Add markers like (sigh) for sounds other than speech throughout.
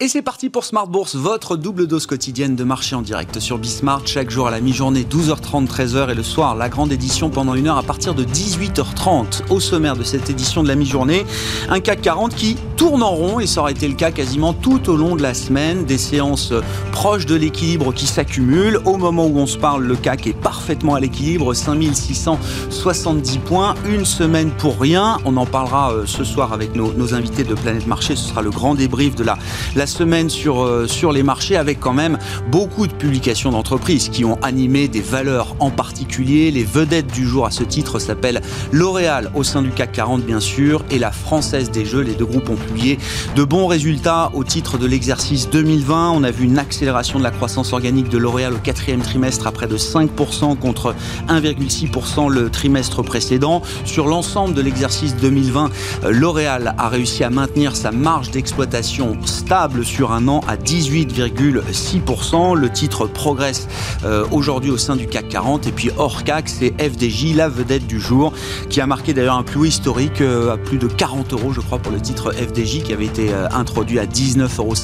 Et c'est parti pour Smart Bourse, votre double dose quotidienne de marché en direct sur Bismart, chaque jour à la mi-journée, 12h30, 13h et le soir, la grande édition pendant une heure à partir de 18h30. Au sommaire de cette édition de la mi-journée, un CAC 40 qui tourne en rond et ça aurait été le cas quasiment tout au long de la semaine, des séances proches de l'équilibre qui s'accumulent. Au moment où on se parle, le CAC est parfaitement à l'équilibre, 5670 points, une semaine pour rien. On en parlera euh, ce soir avec nos, invités de Planète Marché, ce sera le grand débrief de la, la semaine sur, euh, sur les marchés avec quand même beaucoup de publications d'entreprises qui ont animé des valeurs en particulier. Les vedettes du jour à ce titre s'appellent L'Oréal au sein du CAC 40 bien sûr et la Française des Jeux. Les deux groupes ont publié de bons résultats au titre de l'exercice 2020. On a vu une accélération de la croissance organique de L'Oréal au quatrième trimestre à près de 5% contre 1,6% le trimestre précédent. Sur l'ensemble de l'exercice 2020, euh, L'Oréal a réussi à maintenir sa marge d'exploitation stable sur un an à 18,6%. Le titre progresse euh, aujourd'hui au sein du CAC 40. Et puis hors CAC, c'est FDJ, la vedette du jour, qui a marqué d'ailleurs un haut historique euh, à plus de 40 euros, je crois, pour le titre FDJ, qui avait été euh, introduit à 19,50 euros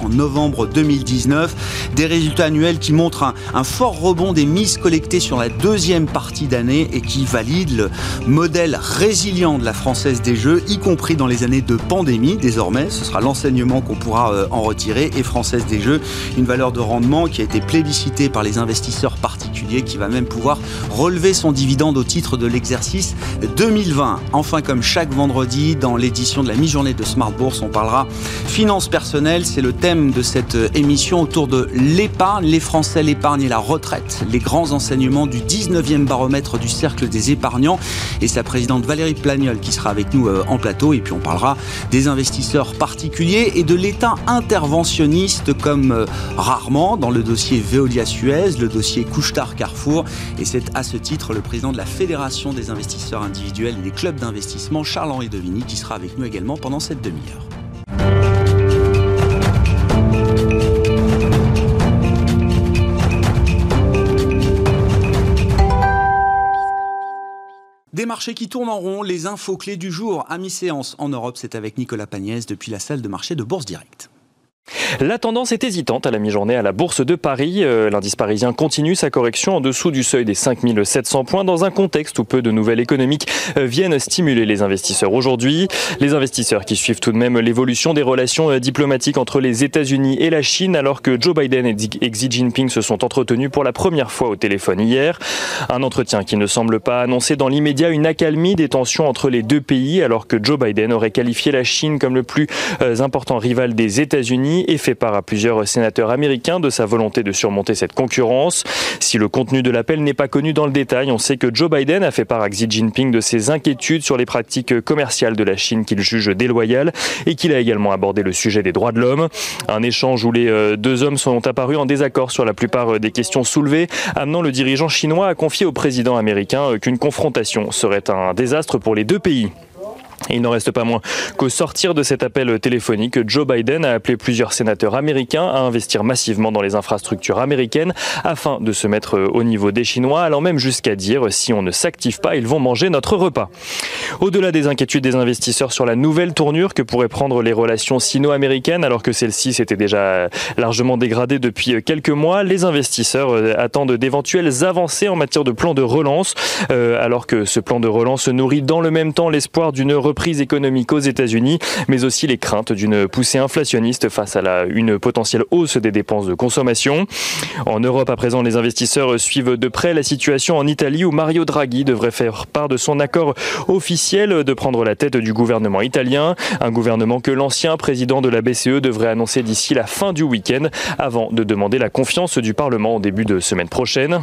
en novembre 2019. Des résultats annuels qui montrent un, fort rebond des mises collectées sur la deuxième partie d'année et qui valident le modèle résilient de la Française des Jeux, y compris dans les années de pandémie. Désormais, ce sera l'enseignement qu'on pourra euh, en retirer et Française des Jeux, une valeur de rendement qui a été plébiscitée par les investisseurs particuliers qui va même pouvoir relever son dividende au titre de l'exercice 2020. Enfin, comme chaque vendredi dans l'édition de la mi-journée de Smart Bourse, on parlera finances personnelles. C'est le thème de cette émission autour de l'épargne, les Français, l'épargne et la retraite. Les grands enseignements du 19e baromètre du Cercle des épargnants et sa présidente Valérie Plagnol qui sera avec nous euh, en plateau. Et puis on parlera des investisseurs particuliers et de l'État interventionniste comme euh, rarement dans le dossier Veolia-Suez, le dossier Couchetard-Carrefour. Et c'est à ce titre le président de la Fédération des investisseurs individuels et des clubs d'investissement, Charles-Henri Devigny, qui sera avec nous également pendant cette demi-heure. Des marchés qui tournent en rond, les infos clés du jour à mi-séance en Europe, c'est avec Nicolas Pagnès depuis la salle de marché de Bourse Directe. La tendance est hésitante à la mi-journée à la Bourse de Paris. Euh, l'indice parisien continue sa correction en dessous du seuil des 5700 points dans un contexte où peu de nouvelles économiques euh, viennent stimuler les investisseurs aujourd'hui. Les investisseurs qui suivent tout de même l'évolution des relations euh, diplomatiques entre les États-Unis et la Chine alors que Joe Biden et Xi Jinping se sont entretenus pour la première fois au téléphone hier. Un entretien qui ne semble pas annoncer dans l'immédiat une accalmie des tensions entre les deux pays alors que Joe Biden aurait qualifié la Chine comme le plus important rival des États-Unis fait part à plusieurs sénateurs américains de sa volonté de surmonter cette concurrence. Si le contenu de l'appel n'est pas connu dans le détail, on sait que Joe Biden a fait part à Xi Jinping de ses inquiétudes sur les pratiques commerciales de la Chine qu'il juge déloyales et qu'il a également abordé le sujet des droits de l'homme. Un échange où les euh, deux hommes sont apparus en désaccord sur la plupart euh, des questions soulevées, amenant le dirigeant chinois à confier au président américain euh, qu'une confrontation serait un désastre pour les deux pays il n'en reste pas moins qu'au sortir de cet appel téléphonique, Joe Biden a appelé plusieurs sénateurs américains à investir massivement dans les infrastructures américaines afin de se mettre au niveau des Chinois, allant même jusqu'à dire si on ne s'active pas, ils vont manger notre repas. Au-delà des inquiétudes des investisseurs sur la nouvelle tournure que pourraient prendre les relations sino-américaines, alors que celles-ci s'étaient déjà largement dégradées depuis quelques mois, les investisseurs euh, attendent d'éventuelles avancées en matière de plan de relance, euh, alors que ce plan de relance nourrit dans le même temps l'espoir d'une reprise économique aux États-Unis, mais aussi les craintes d'une poussée inflationniste face à une potentielle hausse des dépenses de consommation. En Europe, à présent, les investisseurs suivent de près la situation en Italie où Mario Draghi devrait faire part de son accord officiel de prendre la tête du gouvernement italien, un gouvernement que l'ancien président de la BCE devrait annoncer d'ici la fin du week-end avant de demander la confiance du Parlement au début de semaine prochaine.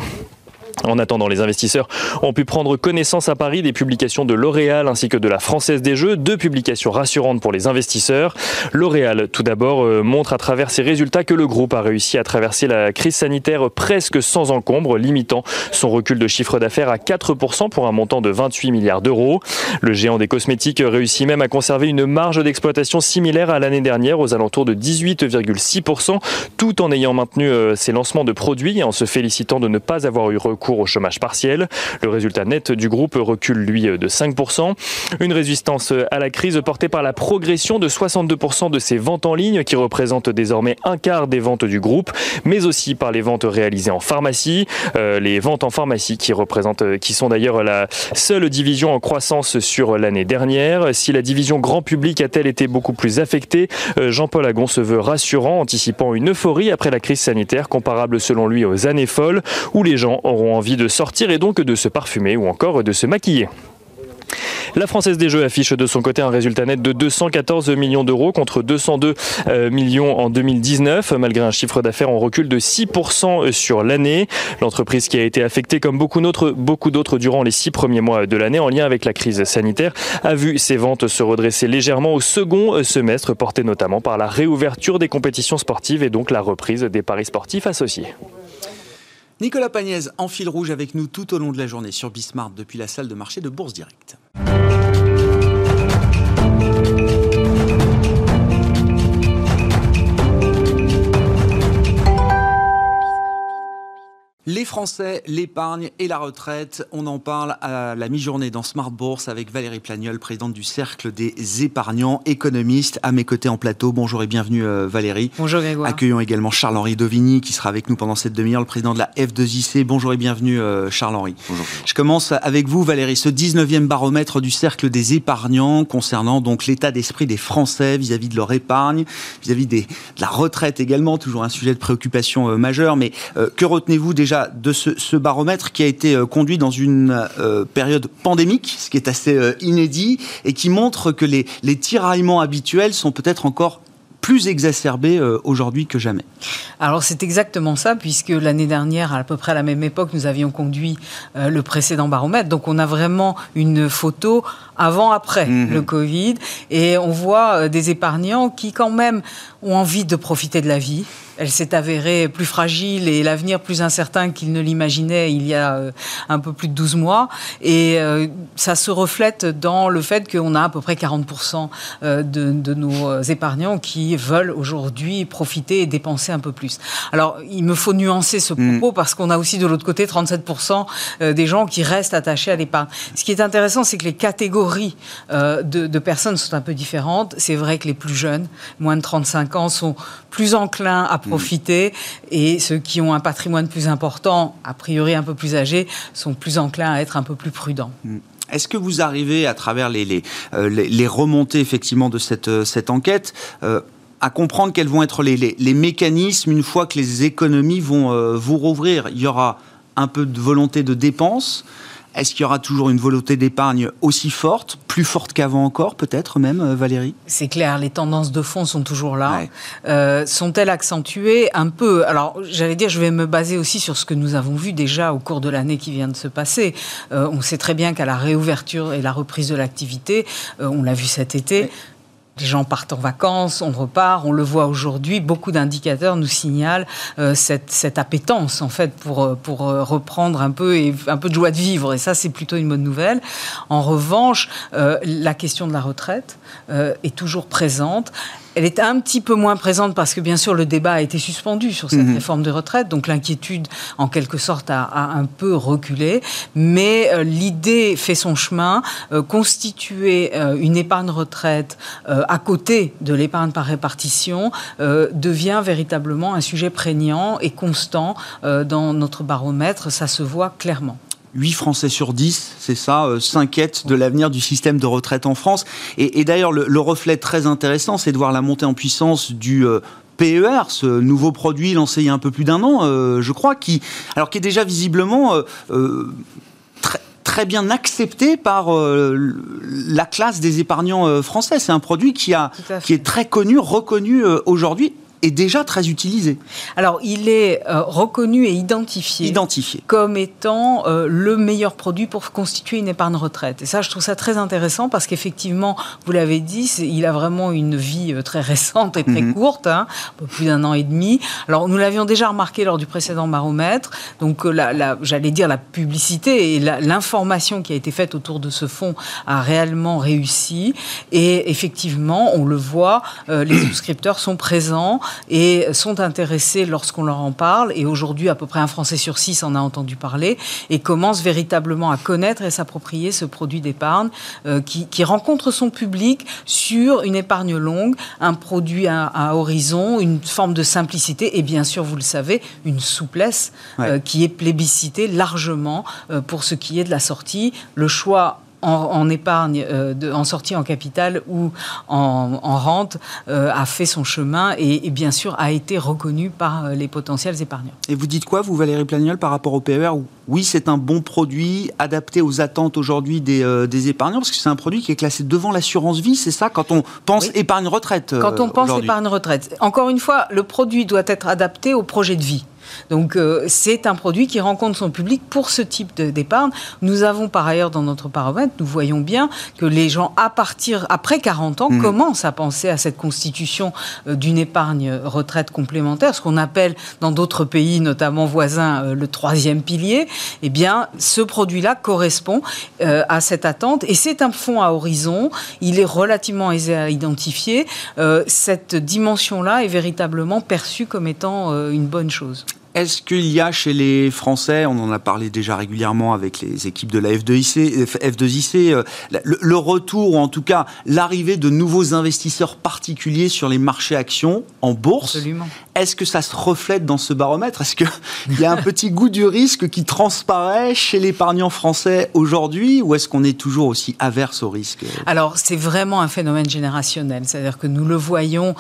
En attendant, les investisseurs ont pu prendre connaissance à Paris des publications de L'Oréal ainsi que de la Française des Jeux, deux publications rassurantes pour les investisseurs. L'Oréal, tout d'abord, euh, montre à travers ses résultats que le groupe a réussi à traverser la crise sanitaire presque sans encombre, limitant son recul de chiffre d'affaires à 4% pour un montant de 28 milliards d'euros. Le géant des cosmétiques réussit même à conserver une marge d'exploitation similaire à l'année dernière, aux alentours de 18,6%, tout en ayant maintenu euh, ses lancements de produits et en se félicitant de ne pas avoir eu recours au chômage partiel. Le résultat net du groupe recule, lui, de 5%. Une résistance à la crise portée par la progression de 62% de ses ventes en ligne, qui représentent désormais un quart des ventes du groupe, mais aussi par les ventes réalisées en pharmacie. Euh, les ventes en pharmacie qui représentent, euh, qui sont d'ailleurs la seule division en croissance sur l'année dernière. Si la division grand public a-t-elle été beaucoup plus affectée, euh, Jean-Paul Agon se veut rassurant, anticipant une euphorie après la crise sanitaire comparable selon lui aux années folles, où les gens auront envie de sortir et donc de se parfumer ou encore de se maquiller. La Française des Jeux affiche de son côté un résultat net de 214 millions d'euros contre 202 euh, millions en 2019, malgré un chiffre d'affaires en recul de 6% sur l'année. L'entreprise qui a été affectée comme beaucoup d'autres, durant les six premiers mois de l'année en lien avec la crise sanitaire a vu ses ventes se redresser légèrement au second semestre, porté notamment par la réouverture des compétitions sportives et donc la reprise des paris sportifs associés. Nicolas Pagnès en fil rouge avec nous tout au long de la journée sur Bismarck depuis la salle de marché de Bourse Directe. Les Français, l'épargne et la retraite, on en parle à la mi-journée dans Smart Bourse avec Valérie Plagnol, présidente du Cercle des épargnants, économistes, à mes côtés en plateau. Bonjour et bienvenue euh, Valérie. Bonjour Grégoire. Accueillons également Charles-Henri Dovigny qui sera avec nous pendant cette demi-heure, le président de la F2IC. Bonjour et bienvenue euh, Charles-Henri. Bonjour. Je commence avec vous Valérie, ce 19e baromètre du Cercle des épargnants concernant donc l'état d'esprit des Français vis-à-vis de leur épargne, vis-à-vis de la retraite également, toujours un sujet de préoccupation euh, majeur. Mais que retenez-vous déjà de ce, baromètre qui a été euh, conduit dans une euh, période pandémique, ce qui est assez euh, inédit, et qui montre que les, les tiraillements habituels sont peut-être encore plus exacerbés aujourd'hui que jamais. Alors c'est exactement ça, puisque l'année dernière, à peu près à la même époque, nous avions conduit le précédent baromètre. Donc on a vraiment une photo avant-après mhm. le Covid, et on voit des épargnants qui quand même ont envie de profiter de la vie, elle s'est avérée plus fragile et l'avenir plus incertain qu'il ne l'imaginait il y a euh, un peu plus de 12 mois. Et euh, ça se reflète dans le fait qu'on a à peu près 40% euh, de, de, nos épargnants qui veulent aujourd'hui profiter et dépenser un peu plus. Alors, il me faut nuancer ce mm. propos parce qu'on a aussi de l'autre côté 37% des gens qui restent attachés à l'épargne. Ce qui est intéressant, c'est que les catégories de, de personnes sont un peu différentes. C'est vrai que les plus jeunes, moins de 35 ans, sont plus enclins à profiter et ceux qui ont un patrimoine plus important, a priori un peu plus âgé, sont plus enclins à être un peu plus prudents. Mm. Est-ce que vous arrivez, à travers les, les, euh, les, remontées effectivement de cette, euh, cette enquête, euh, à comprendre quels vont être les, les, mécanismes une fois que les économies vont vous rouvrir? Il y aura un peu de volonté de dépense est-ce qu'il y aura toujours une volonté d'épargne aussi forte, plus forte qu'avant encore, peut-être même, euh, Valérie? C'est clair, les tendances de fond sont toujours là. Euh, sont-elles accentuées Un peu? Alors, j'allais dire, je vais me baser aussi sur ce que nous avons vu déjà au cours de l'année qui vient de se passer. Euh, on sait très bien qu'à la réouverture et la reprise de l'activité, on l'a vu cet été, les gens partent en vacances, on repart, on le voit aujourd'hui. Beaucoup d'indicateurs nous signalent euh, cette, cette, appétence en fait pour euh, pour euh, reprendre un peu et un peu de joie de vivre. Et ça, c'est plutôt une bonne nouvelle. En revanche, la question de la retraite est toujours présente. Elle est un petit peu moins présente parce que, bien sûr, le débat a été suspendu sur cette mhm. réforme de retraite. Donc, l'inquiétude, en quelque sorte, a, un peu reculé. Mais euh, l'idée fait son chemin. Euh, constituer euh, une épargne retraite à côté de l'épargne par répartition devient véritablement un sujet prégnant et constant dans notre baromètre. Ça se voit clairement. 8 Français sur 10, c'est ça, euh, s'inquiètent de l'avenir du système de retraite en France. Et, d'ailleurs, le, reflet très intéressant, c'est de voir la montée en puissance du euh, PER, ce nouveau produit lancé il y a un peu plus d'un an, euh, je crois, qui, alors qui est déjà visiblement très, très bien accepté par la classe des épargnants français. C'est un produit qui, a, qui est très connu, reconnu aujourd'hui est déjà très utilisé. Alors, il est euh, reconnu et identifié, identifié. comme étant euh, le meilleur produit pour constituer une épargne retraite. Et ça, je trouve ça très intéressant parce qu'effectivement, vous l'avez dit, il a vraiment une vie euh, très récente et très mhm. courte, hein, plus d'un an et demi. Alors, nous l'avions déjà remarqué lors du précédent baromètre. Donc, la, j'allais dire la publicité et l'information qui a été faite autour de ce fonds a réellement réussi. Et effectivement, on le voit, les (clears throat) souscripteurs sont présents. Et sont intéressés lorsqu'on leur en parle. Et aujourd'hui, à peu près un Français sur six en a entendu parler et commence véritablement à connaître et s'approprier ce produit d'épargne euh, qui, rencontre son public sur une épargne longue, un produit à, horizon, une forme de simplicité et bien sûr, vous le savez, une souplesse euh, qui est plébiscitée largement euh, pour ce qui est de la sortie. Le choix en, épargne, euh, en sortie en capital ou en, rente, euh, a fait son chemin et, bien sûr a été reconnu par euh, les potentiels épargnants. Et vous dites quoi, vous, Valérie Plagnol, par rapport au PER Oui, c'est un bon produit adapté aux attentes aujourd'hui des, épargnants, parce que c'est un produit qui est classé devant l'assurance vie, c'est ça, quand on pense épargne retraite Quand on pense épargne retraite. Encore une fois, le produit doit être adapté au projet de vie. Donc euh, c'est un produit qui rencontre son public pour ce type d'épargne. Nous avons par ailleurs dans notre paramètre, nous voyons bien que les gens à partir après 40 ans mmh. commencent à penser à cette constitution euh, d'une épargne retraite complémentaire, ce qu'on appelle dans d'autres pays, notamment voisins, euh, le troisième pilier. Eh bien, ce produit-là correspond à cette attente et c'est un fonds à horizon. Il est relativement aisé à identifier. cette dimension-là est véritablement perçue comme étant une bonne chose. Est-ce qu'il y a chez les Français, on en a parlé déjà régulièrement avec les équipes de la F2IC, F2IC euh, le, retour ou en tout cas l'arrivée de nouveaux investisseurs particuliers sur les marchés actions en bourse Absolument. Est-ce que ça se reflète dans ce baromètre? Est-ce qu'il (laughs) y a un petit goût du risque qui transparaît chez l'épargnant français aujourd'hui ou est-ce qu'on est toujours aussi averse au risque? Alors c'est vraiment un phénomène générationnel, c'est-à-dire que nous le voyons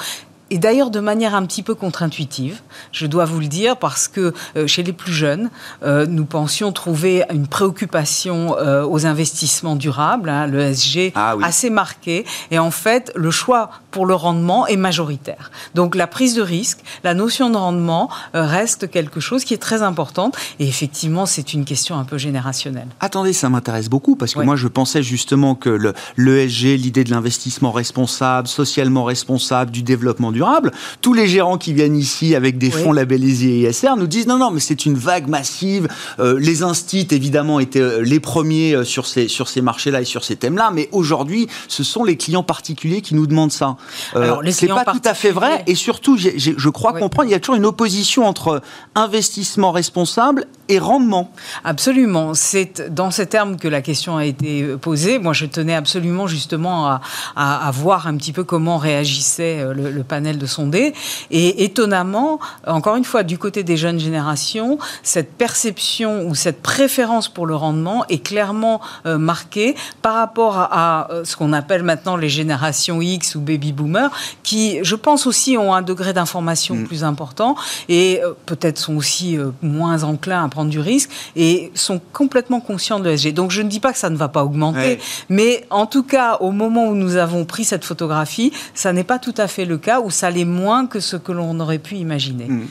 et d'ailleurs de manière un petit peu contre-intuitive, je dois vous le dire, parce que euh, chez les plus jeunes, euh, nous pensions trouver une préoccupation euh, aux investissements durables, hein, le SG, ah assez marqué. Et en fait, le choix pour le rendement est majoritaire. Donc la prise de risque, la notion de rendement reste quelque chose qui est très importante. Et effectivement, c'est une question un peu générationnelle. Attendez, ça m'intéresse beaucoup, parce que moi, je pensais justement que l'ESG, l'idée de l'investissement responsable, socialement responsable, du développement durable. Tous les gérants qui viennent ici avec des fonds labellisés ISR nous disent non, non, mais c'est une vague massive. Euh, les instits, évidemment, étaient euh, les premiers euh, sur ces, sur ces marchés-là et sur ces thèmes-là, mais aujourd'hui, ce sont les clients particuliers qui nous demandent ça. Euh, c'est pas tout à fait vrai, et surtout, je crois comprendre, il y a toujours une opposition entre investissement responsable et rendement. Absolument. C'est dans ces termes que la question a été posée. Moi, je tenais absolument justement à, à, voir un petit peu comment réagissait le, le panel de sondés. Et étonnamment, encore une fois, du côté des jeunes générations, cette perception ou cette préférence pour le rendement est clairement euh, marquée par rapport à, euh, ce qu'on appelle maintenant les générations X ou baby boomers, qui, je pense aussi, ont un degré d'information mm. plus important et euh, peut-être sont aussi moins enclins à prendre du risque et sont complètement conscients de l'ESG. Donc je ne dis pas que ça ne va pas augmenter, mais en tout cas, au moment où nous avons pris cette photographie, ça n'est pas tout à fait le cas, où ça l'est moins que ce que l'on aurait pu imaginer. Hmm.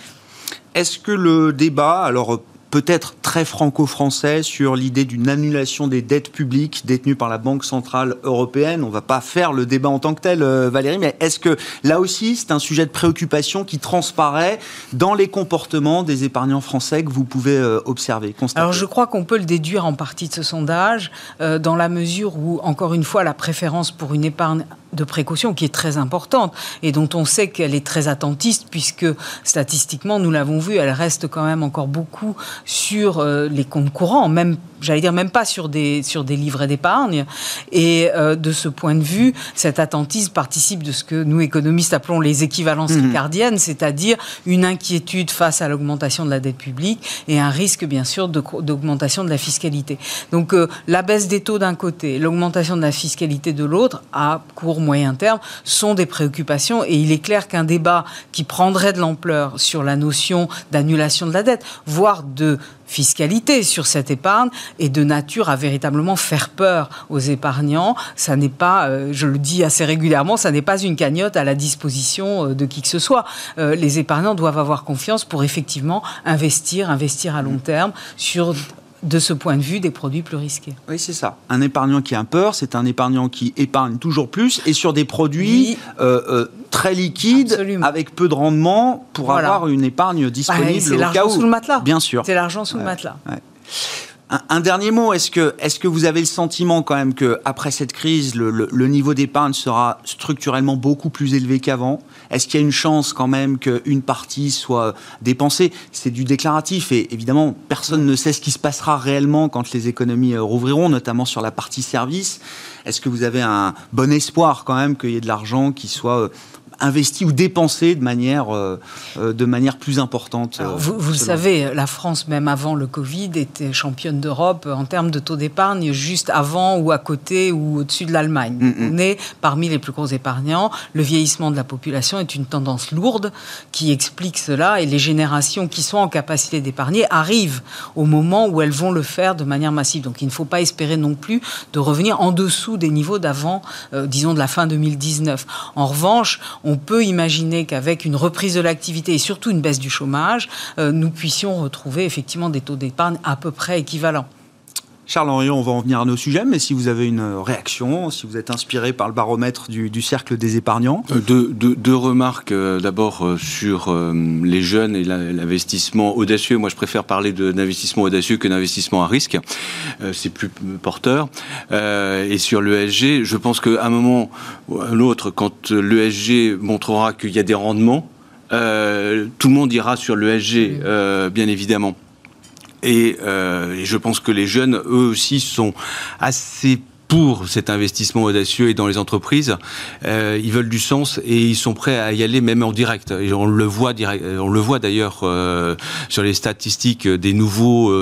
Est-ce que le débat, alors peut-être très franco-français sur l'idée d'une annulation des dettes publiques détenues par la Banque Centrale Européenne. On ne va pas faire le débat en tant que tel, euh, Valérie, mais est-ce que là aussi, c'est un sujet de préoccupation qui transparaît dans les comportements des épargnants français que vous pouvez euh, observer, constater Alors je crois qu'on peut le déduire en partie de ce sondage, euh, dans la mesure où, encore une fois, la préférence pour une épargne de précaution qui est très importante et dont on sait qu'elle est très attentiste puisque statistiquement, nous l'avons vu, elle reste quand même encore beaucoup sur euh, les comptes courants, même j'allais dire même pas sur des, sur des livrets d'épargne. Et euh, de ce point de vue, cet attentisme participe de ce que nous, économistes, appelons les équivalences mmh. ricardiennes, c'est-à-dire une inquiétude face à l'augmentation de la dette publique et un risque, bien sûr, d'augmentation de, la fiscalité. Donc euh, la baisse des taux d'un côté, l'augmentation de la fiscalité de l'autre, à court, moyen terme, sont des préoccupations. Et il est clair qu'un débat qui prendrait de l'ampleur sur la notion d'annulation de la dette, voire de fiscalité sur cette épargne est de nature à véritablement faire peur aux épargnants. Ça n'est pas, euh, je le dis assez régulièrement, ça n'est pas une cagnotte à la disposition euh, de qui que ce soit. Euh, les épargnants doivent avoir confiance pour effectivement investir, investir à long terme sur de ce point de vue des produits plus risqués. Oui, c'est ça. Un épargnant qui a peur, c'est un épargnant qui épargne toujours plus et sur des produits très liquide, avec peu de rendement, pour avoir une épargne disponible bah, C'est l'argent sous le matelas. Bien sûr. C'est l'argent sous le matelas. Un, dernier mot, est-ce que, est que vous avez le sentiment quand même qu'après cette crise, le, niveau d'épargne sera structurellement beaucoup plus élevé qu'avant? Est-ce qu'il y a une chance quand même qu'une partie soit dépensée? C'est du déclaratif et évidemment, personne ne sait ce qui se passera réellement quand les économies euh, rouvriront, notamment sur la partie service. Est-ce que vous avez un bon espoir quand même qu'il y ait de l'argent qui soit euh, investi ou dépensé de manière, euh, euh, de manière plus importante. Euh, vous, vous le savez, la France, même avant le Covid, était championne d'Europe en termes de taux d'épargne, juste avant ou à côté ou au-dessus de l'Allemagne. Mm, mm. On est parmi les plus gros épargnants. Le vieillissement de la population est une tendance lourde qui explique cela et les générations qui sont en capacité d'épargner arrivent au moment où elles vont le faire de manière massive. Donc il ne faut pas espérer non plus de revenir en dessous des niveaux d'avant, disons de la fin 2019. En revanche, on peut imaginer qu'avec une reprise de l'activité et surtout une baisse du chômage, euh, nous puissions retrouver effectivement des taux d'épargne à peu près équivalents. Charles Henriot, on va en venir à nos sujets, mais si vous avez une réaction, si vous êtes inspiré par le baromètre du, cercle des épargnants. Euh, deux, remarques. Euh, d'abord sur les jeunes et l'investissement audacieux. Moi, je préfère parler d'investissement audacieux que d'investissement à risque. C'est plus porteur. et sur l'ESG, je pense qu'à un moment ou à un autre, quand l'ESG montrera qu'il y a des rendements, tout le monde ira sur l'ESG, bien évidemment. Euh, et, je pense que les jeunes, eux aussi, sont assez pour cet investissement audacieux et dans les entreprises, euh, ils veulent du sens et ils sont prêts à y aller même en direct. On le voit, direct, on le voit d'ailleurs euh, sur les statistiques des nouveaux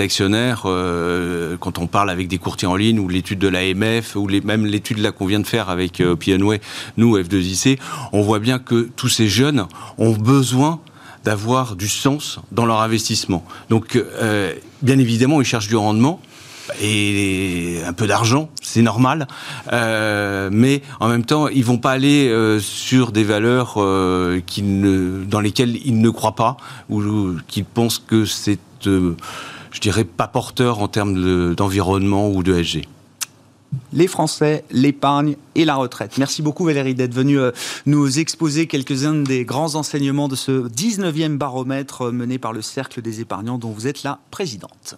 actionnaires quand on parle avec des courtiers en ligne ou l'étude de l'AMF ou les, même l'étude là qu'on vient de faire avec Pianway, nous F2IC, on voit bien que tous ces jeunes ont besoin d'avoir du sens dans leur investissement. Donc, euh, bien évidemment, ils cherchent du rendement et un peu d'argent, c'est normal. Euh, mais en même temps, ils vont pas aller euh, sur des valeurs dans lesquelles ils ne croient pas ou, qu'ils pensent que c'est, je dirais, pas porteur en termes d'environnement ou de SG les Français, l'épargne et la retraite. Merci beaucoup Valérie d'être venue euh, nous exposer quelques-uns des grands enseignements de ce 19e baromètre euh, mené par le Cercle des épargnants dont vous êtes la présidente.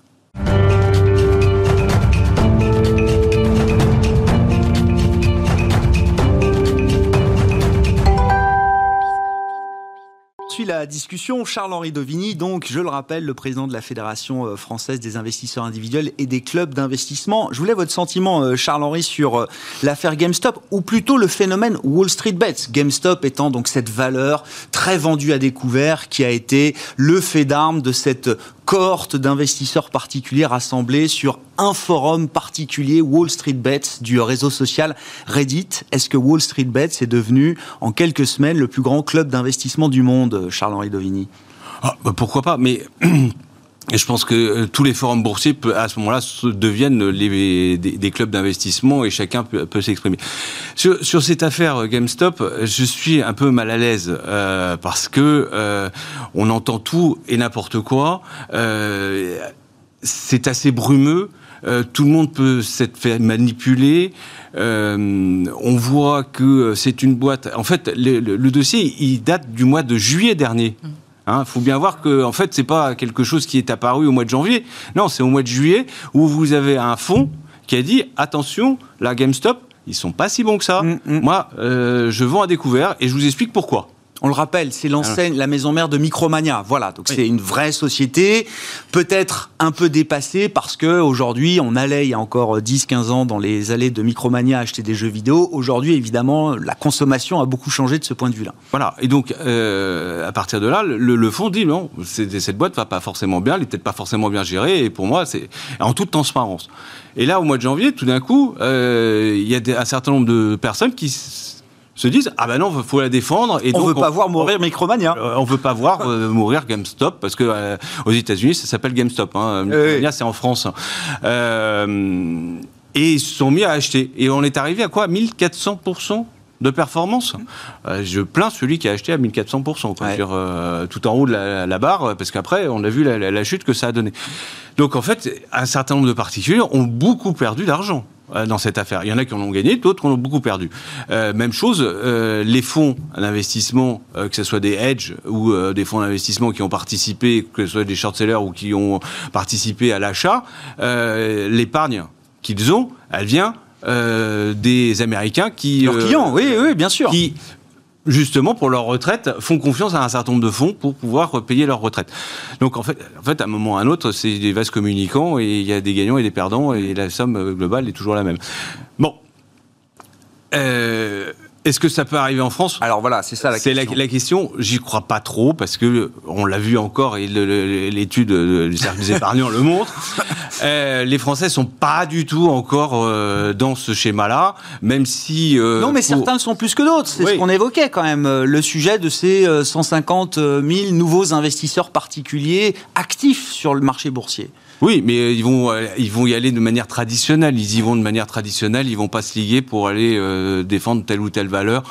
Discussion. Charles-Henri Dovigny, donc, je le rappelle, le président de la Fédération euh, française des investisseurs individuels et des clubs d'investissement. Je voulais votre sentiment, euh, Charles-Henri, sur euh, l'affaire GameStop, ou plutôt le phénomène Wall Street Bets. GameStop étant donc cette valeur très vendue à découvert qui a été le fait d'armes de cette cohorte d'investisseurs particuliers rassemblés sur un forum particulier, Wall Street Bets, du réseau social Reddit. Est-ce que Wall Street Bets est devenu, en quelques semaines, le plus grand club d'investissement du monde, Charles-Henri Dovini ah, bah, Pourquoi pas. (clears throat) Et je pense que euh, tous les forums boursiers, à ce moment-là, deviennent des, clubs d'investissement et chacun peut, s'exprimer. Sur, cette affaire euh, GameStop, je suis un peu mal à l'aise euh, parce que on entend tout et n'importe quoi. C'est assez brumeux. tout le monde peut s'être fait manipuler. on voit que c'est une boîte. En fait, le, le, dossier, il date du mois de juillet dernier. Mmh. Il hein, faut bien voir que, en fait, c'est pas quelque chose qui est apparu au mois de janvier. Non, c'est au mois de juillet où vous avez un fonds qui a dit attention, la GameStop, ils sont pas si bons que ça. Mm, mm. Moi, euh, je vends à découvert et je vous explique pourquoi. On le rappelle, c'est l'enseigne, la maison mère de Micromania. Voilà, donc c'est une vraie société, peut-être un peu dépassée parce que aujourd'hui, on allait il y a encore 10-15 ans dans les allées de Micromania acheter des jeux vidéo. Aujourd'hui, évidemment, la consommation a beaucoup changé de ce point de vue-là. Voilà, et donc euh, à partir de là, le, fonds dit non, cette boîte va pas forcément bien, elle n'est peut-être pas forcément bien gérée, et pour moi, c'est en toute transparence. Et là, au mois de janvier, tout d'un coup, euh, il y a un certain nombre de personnes qui se disent ah ben non faut la défendre et on donc veut pas voir mourir Micromania euh, on veut pas voir euh, (laughs) mourir GameStop parce que euh, aux États-Unis ça s'appelle GameStop hein. Micromania c'est en France et ils se sont mis à acheter et on est arrivé à quoi? 1400 de performance? je plains celui qui a acheté à 1400%, sur, tout en haut de la, barre, parce qu'après, on a vu la, la, chute que ça a donné. Donc, en fait, un certain nombre de particuliers ont beaucoup perdu d'argent. Euh, dans cette affaire. Il y en a qui en ont gagné, d'autres qui en ont beaucoup perdu. Euh, même chose, euh, les fonds d'investissement, que ce soit des hedges ou des fonds d'investissement qui ont participé, que ce soit des short-sellers ou qui ont participé à l'achat, l'épargne qu'ils ont, elle vient des Américains qui... Leurs clients, oui, oui, bien sûr. Qui, justement pour leur retraite font confiance à un certain nombre de fonds pour pouvoir payer leur retraite. Donc en fait, en fait à un moment ou à un autre, c'est des vases communicants et il y a des gagnants et des perdants et la somme globale est toujours la même. Bon. Euh, est-ce que ça peut arriver en France? Alors voilà, c'est ça la question. C'est la, question. J'y crois pas trop parce que on l'a vu encore et l'étude du service épargnant le montre. (laughs) Euh, les Français sont pas du tout encore euh, dans ce schéma-là, même si. Euh, non, mais certains le sont plus que d'autres. C'est ce qu'on évoquait quand même. Le sujet de ces 150 000 nouveaux investisseurs particuliers actifs sur le marché boursier. Oui, mais euh, ils vont, euh, ils vont y aller de manière traditionnelle. Ils y vont de manière traditionnelle. Ils vont pas se liguer pour aller euh, défendre telle ou telle valeur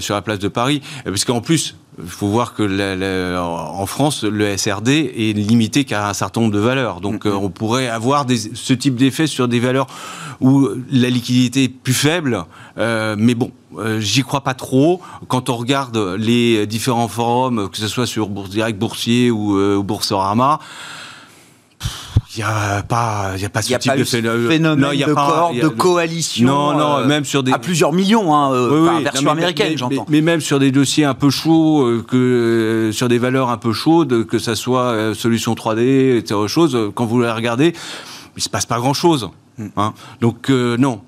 sur la place de Paris. Parce qu'en plus, il faut voir que en France, le SRD est limité qu'à un certain nombre de valeurs. Donc, mm-hmm. on pourrait avoir ce type d'effet sur des valeurs où la liquidité est plus faible. mais bon, j'y crois pas trop. Quand on regarde les différents forums, que ce soit sur Bourse Direct Boursier ou, ou Boursorama, il n'y a pas, il y a pas ce type de phénomène, non, y a de pas, de coalition. Non, non, euh, même sur des à plusieurs millions, hein, euh, version américaine, j'entends. Mais, même sur des dossiers un peu chauds, euh, que sur des valeurs un peu chaudes, que ça soit solution 3D, etc. Chose, quand vous les regardez, il se passe pas grand chose. Hmm. Hein. Donc non,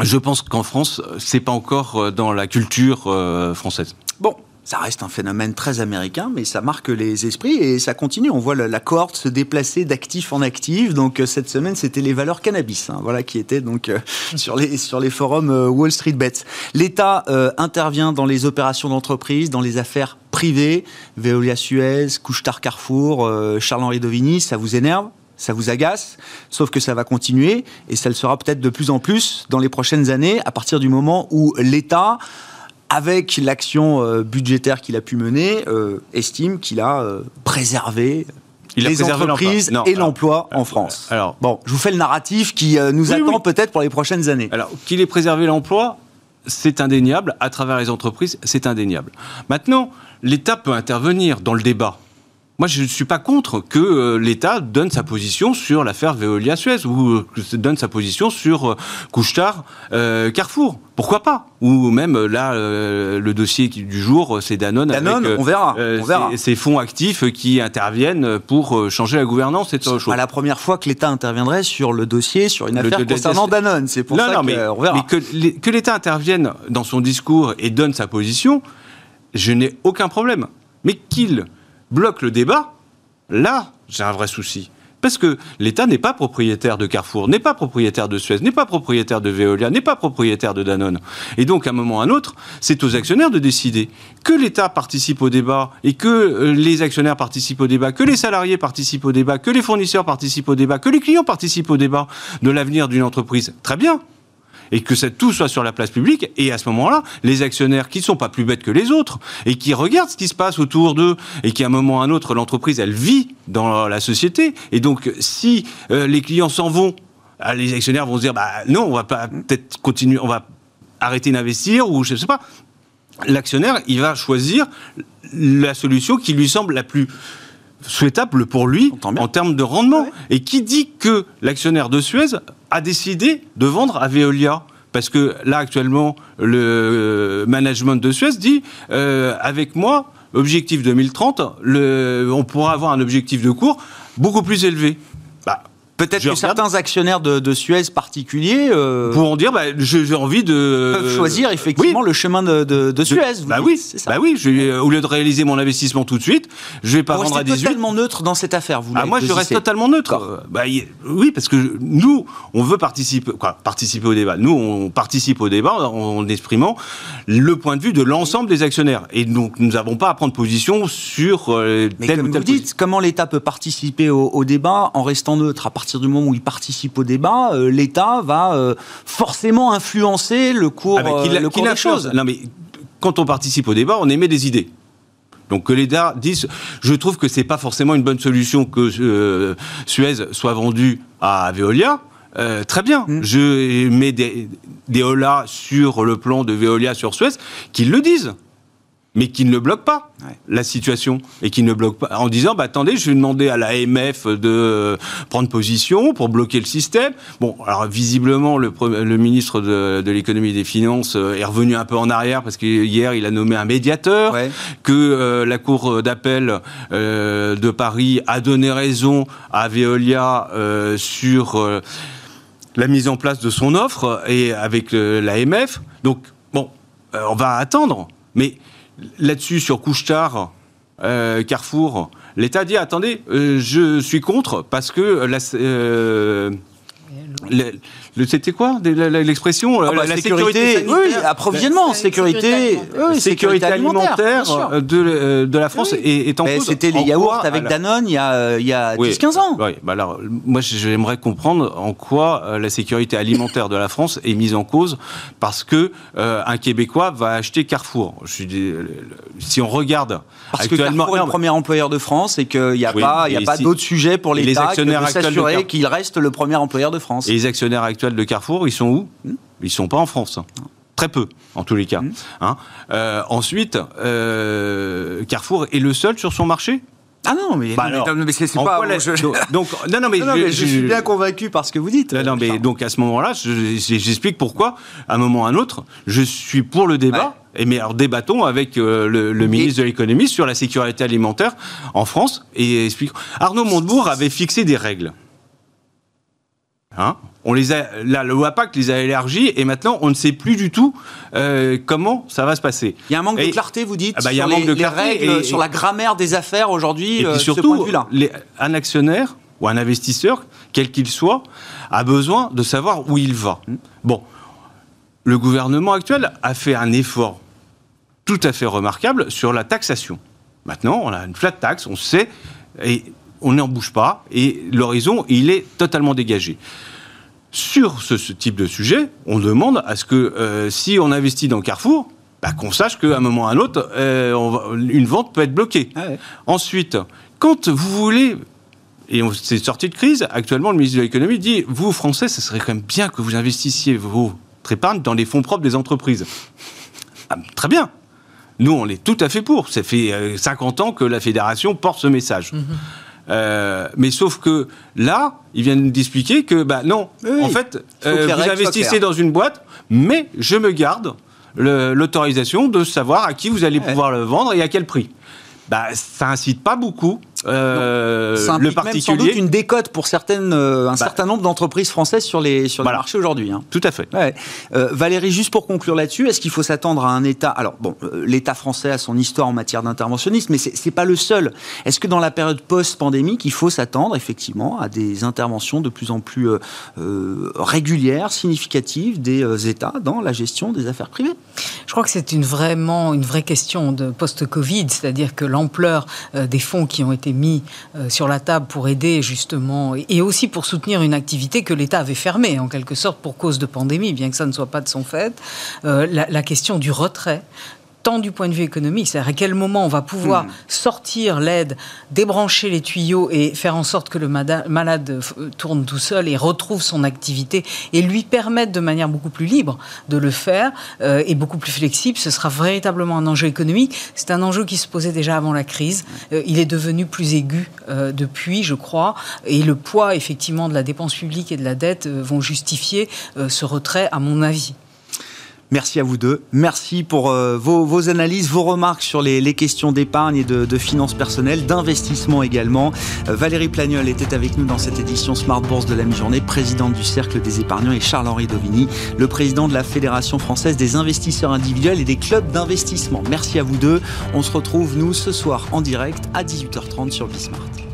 je pense qu'en France, c'est pas encore dans la culture française. Bon, ça reste un phénomène très américain, mais ça marque les esprits et ça continue. On voit la, cohorte se déplacer d'actif en actif. Donc euh, cette semaine, c'était les valeurs cannabis, hein, voilà, qui étaient donc euh, (laughs) sur les sur les forums euh, Wall Street Bets. L'État intervient dans les opérations d'entreprise, dans les affaires privées. Veolia Suez, Couchetard Carrefour, Charles-Henri Dovini, ça vous énerve? Ça vous agace, sauf que ça va continuer et ça le sera peut-être de plus en plus dans les prochaines années à partir du moment où l'État avec l'action euh, budgétaire qu'il a pu mener, euh, estime qu'il a euh, préservé les entreprises et l'emploi en France. Alors, bon, je vous fais le narratif qui nous attend peut-être pour les prochaines années. Alors, qu'il ait préservé l'emploi, c'est indéniable. À travers les entreprises, c'est indéniable. Maintenant, l'État peut intervenir dans le débat. Moi, je ne suis pas contre que euh, l'État donne sa position sur l'affaire Veolia-Suez ou euh, donne sa position sur euh, Carrefour. Pourquoi pas? Ou même là, le dossier du jour, c'est Danone. Danone, on verra. on verra. Ces fonds actifs qui interviennent pour changer la gouvernance, c'est autre chose. À la première fois que l'État interviendrait sur le dossier, sur une affaire concernant Danone. C'est pour ça qu'on verra. Mais que l'État intervienne dans son discours et donne sa position, je n'ai aucun problème. Mais qu'il bloque le débat, là, j'ai un vrai souci. Parce que l'État n'est pas propriétaire de Carrefour, n'est pas propriétaire de Suez, n'est pas propriétaire de Veolia, n'est pas propriétaire de Danone. Et donc, à un moment ou à un autre, c'est aux actionnaires de décider que l'État participe au débat et que euh, les actionnaires participent au débat, que les salariés participent au débat, que les fournisseurs participent au débat, que les clients participent au débat de l'avenir d'une entreprise. Très bien et que ça, tout soit sur la place publique. Et à ce moment-là, les actionnaires qui ne sont pas plus bêtes que les autres et qui regardent ce qui se passe autour d'eux et qu'à un moment ou à un autre, l'entreprise, elle vit dans la société. Et donc, si euh, les clients s'en vont, ah, les actionnaires vont se dire, bah non, on va peut-être continuer, on va arrêter d'investir ou je ne sais pas. L'actionnaire, il va choisir la solution qui lui semble la plus souhaitable pour lui en termes de rendement. Et qui dit que l'actionnaire de Suez a décidé de vendre à Veolia parce que là actuellement le management de Suez dit euh, avec moi objectif 2030 le, on pourra avoir un objectif de cours beaucoup plus élevé. Peut-être que certains actionnaires de, Suez particuliers euh, pourront dire bah, j'ai envie de peuvent choisir effectivement le chemin de, Suez. bah oui, ça. bah oui. Je au lieu de réaliser mon investissement tout de suite, je vais pas vendre à 18. totalement neutre dans cette affaire. Vous ah, moi, je reste totalement neutre. Bah, oui, parce que nous, on veut participer, quoi, participer au débat. Nous, on participe au débat en, exprimant le point de vue de l'ensemble des actionnaires. Et donc, nous n'avons pas à prendre position sur euh, Mais comme vous dites, comment l'État peut participer au, au, débat en restant neutre? À partir du moment où il participe au débat, euh, l'État va euh, forcément influencer le cours, ah bah, euh, le cours des choses. Non, mais quand on participe au débat, on émet des idées. Donc que l'État dise, je trouve que c'est pas forcément une bonne solution que Suez soit vendu à Veolia. euh, très bien. Mm. Je mets des, des holas sur le plan de Veolia sur Suez, qu'ils le disent mais qui ne bloque pas la situation et qui ne bloque pas en disant bah attendez je vais demander à l'AMF de prendre position pour bloquer le système. Bon alors visiblement le, le ministre de, l'économie et des finances euh, est revenu un peu en arrière parce qu'hier il a nommé un médiateur que euh, la cour d'appel euh, de Paris a donné raison à Veolia sur la mise en place de son offre et avec l'AMF donc bon on va attendre mais là-dessus, sur Couchetard, euh, Carrefour, l'État dit attendez, euh, je suis contre parce que la, euh, c'était quoi l'expression ah bah, la, sécurité, oui, approvisionnement, sécurité, sécurité, alimentaire, de, de, la France est, en cause. C'était les yaourts avec Danone il y a, il y a 10-15 ans. Oui, bah alors, moi j'aimerais comprendre en quoi euh, la sécurité alimentaire de la France est mise en cause parce que euh, un Québécois va acheter Carrefour. Je suis, si on regarde parce que Carrefour est le premier employeur de France et qu'il n'y a pas, il y a pas d'autres sujets pour l'État que de s'assurer qu'il reste le premier employeur de France. Et les actionnaires actuels de Carrefour, ils sont où? Hmm? Ils sont pas en France. Très peu, en tous les cas. Hmm hein euh, ensuite, euh, Carrefour est le seul sur son marché? Ah non, mais, bah c'est pas. donc, non, non, mais, (laughs) je, suis bien convaincu par ce que vous dites. Non, mais donc à ce moment-là, j'explique pourquoi, à un moment ou à un autre, je suis pour le débat. Et mais alors débattons avec euh, le, ministre de l'économie sur la sécurité alimentaire en France et explique. Arnaud Montebourg avait fixé des règles. Hein on les a, là, le WAPAC les a élargis et maintenant on ne sait plus du tout euh, comment ça va se passer. Il y a un manque de clarté, vous dites, ah bah, sur, y a un manque de clarté règles, sur la grammaire des affaires aujourd'hui. Et puis euh, surtout, un actionnaire ou un investisseur, quel qu'il soit, a besoin de savoir où il va. Bon, le gouvernement actuel a fait un effort tout à fait remarquable sur la taxation. Maintenant, on a une flat tax, on sait, et on n'en bouge pas, et l'horizon, il est totalement dégagé. Sur ce, type de sujet, on demande à ce que euh, si on investit dans Carrefour, bah, qu'on sache qu'à un moment ou à un autre, euh, une vente peut être bloquée. Ah Ensuite, quand vous voulez et on s'est sorti de crise. Actuellement, le ministre de l'économie dit vous, Français, ce serait quand même bien que vous investissiez votre épargne dans les fonds propres des entreprises. Ah, très bien. Nous, on est tout à fait pour. Ça fait 50 euh, ans que la fédération porte ce message. Mhm. Euh, mais sauf que là, ils viennent nous expliquer que, bah non, en fait, euh, vous investissez dans une boîte, mais je me garde l'autorisation de savoir à qui vous allez pouvoir le vendre et à quel prix. Bah, ça incite pas beaucoup euh, le particulier. Même sans doute une décote pour certaines, euh, un bah. certain nombre d'entreprises françaises sur les, sur les marchés aujourd'hui. Hein. Tout à fait. Euh, Valérie, juste pour conclure là-dessus, est-ce qu'il faut s'attendre à un État Alors, bon, euh, l'État français a son histoire en matière d'interventionnisme, mais c'est pas le seul. Est-ce que dans la période post-pandémique, il faut s'attendre effectivement à des interventions de plus en plus régulières, significatives des États dans la gestion des affaires privées? Je crois que c'est une, vraiment une vraie question de post-Covid, c'est-à-dire que l'ampleur des fonds qui ont été mis euh, sur la table pour aider justement et aussi pour soutenir une activité que l'État avait fermée en quelque sorte pour cause de pandémie, bien que ça ne soit pas de son fait. Euh, la, question du retrait tant du point de vue économique, c'est-à-dire à quel moment on va pouvoir hmm. sortir l'aide, débrancher les tuyaux et faire en sorte que le malade tourne tout seul et retrouve son activité et lui permettre de manière beaucoup plus libre de le faire euh, et beaucoup plus flexible, ce sera véritablement un enjeu économique. C'est un enjeu qui se posait déjà avant la crise. Euh, il est devenu plus aigu euh, depuis, je crois, et le poids effectivement de la dépense publique et de la dette vont justifier ce retrait, à mon avis. Merci à vous deux. Merci pour euh, vos, analyses, vos remarques sur les, questions d'épargne et de, finances personnelles, d'investissement également. Euh, Valérie Plagnol était avec nous dans cette édition Smart Bourse de la mi-journée, présidente du Cercle des épargnants, et Charles-Henri Dovini, le président de la Fédération française des investisseurs individuels et des clubs d'investissement. Merci à vous deux. On se retrouve, nous, ce soir en direct à 18h30 sur Bismart.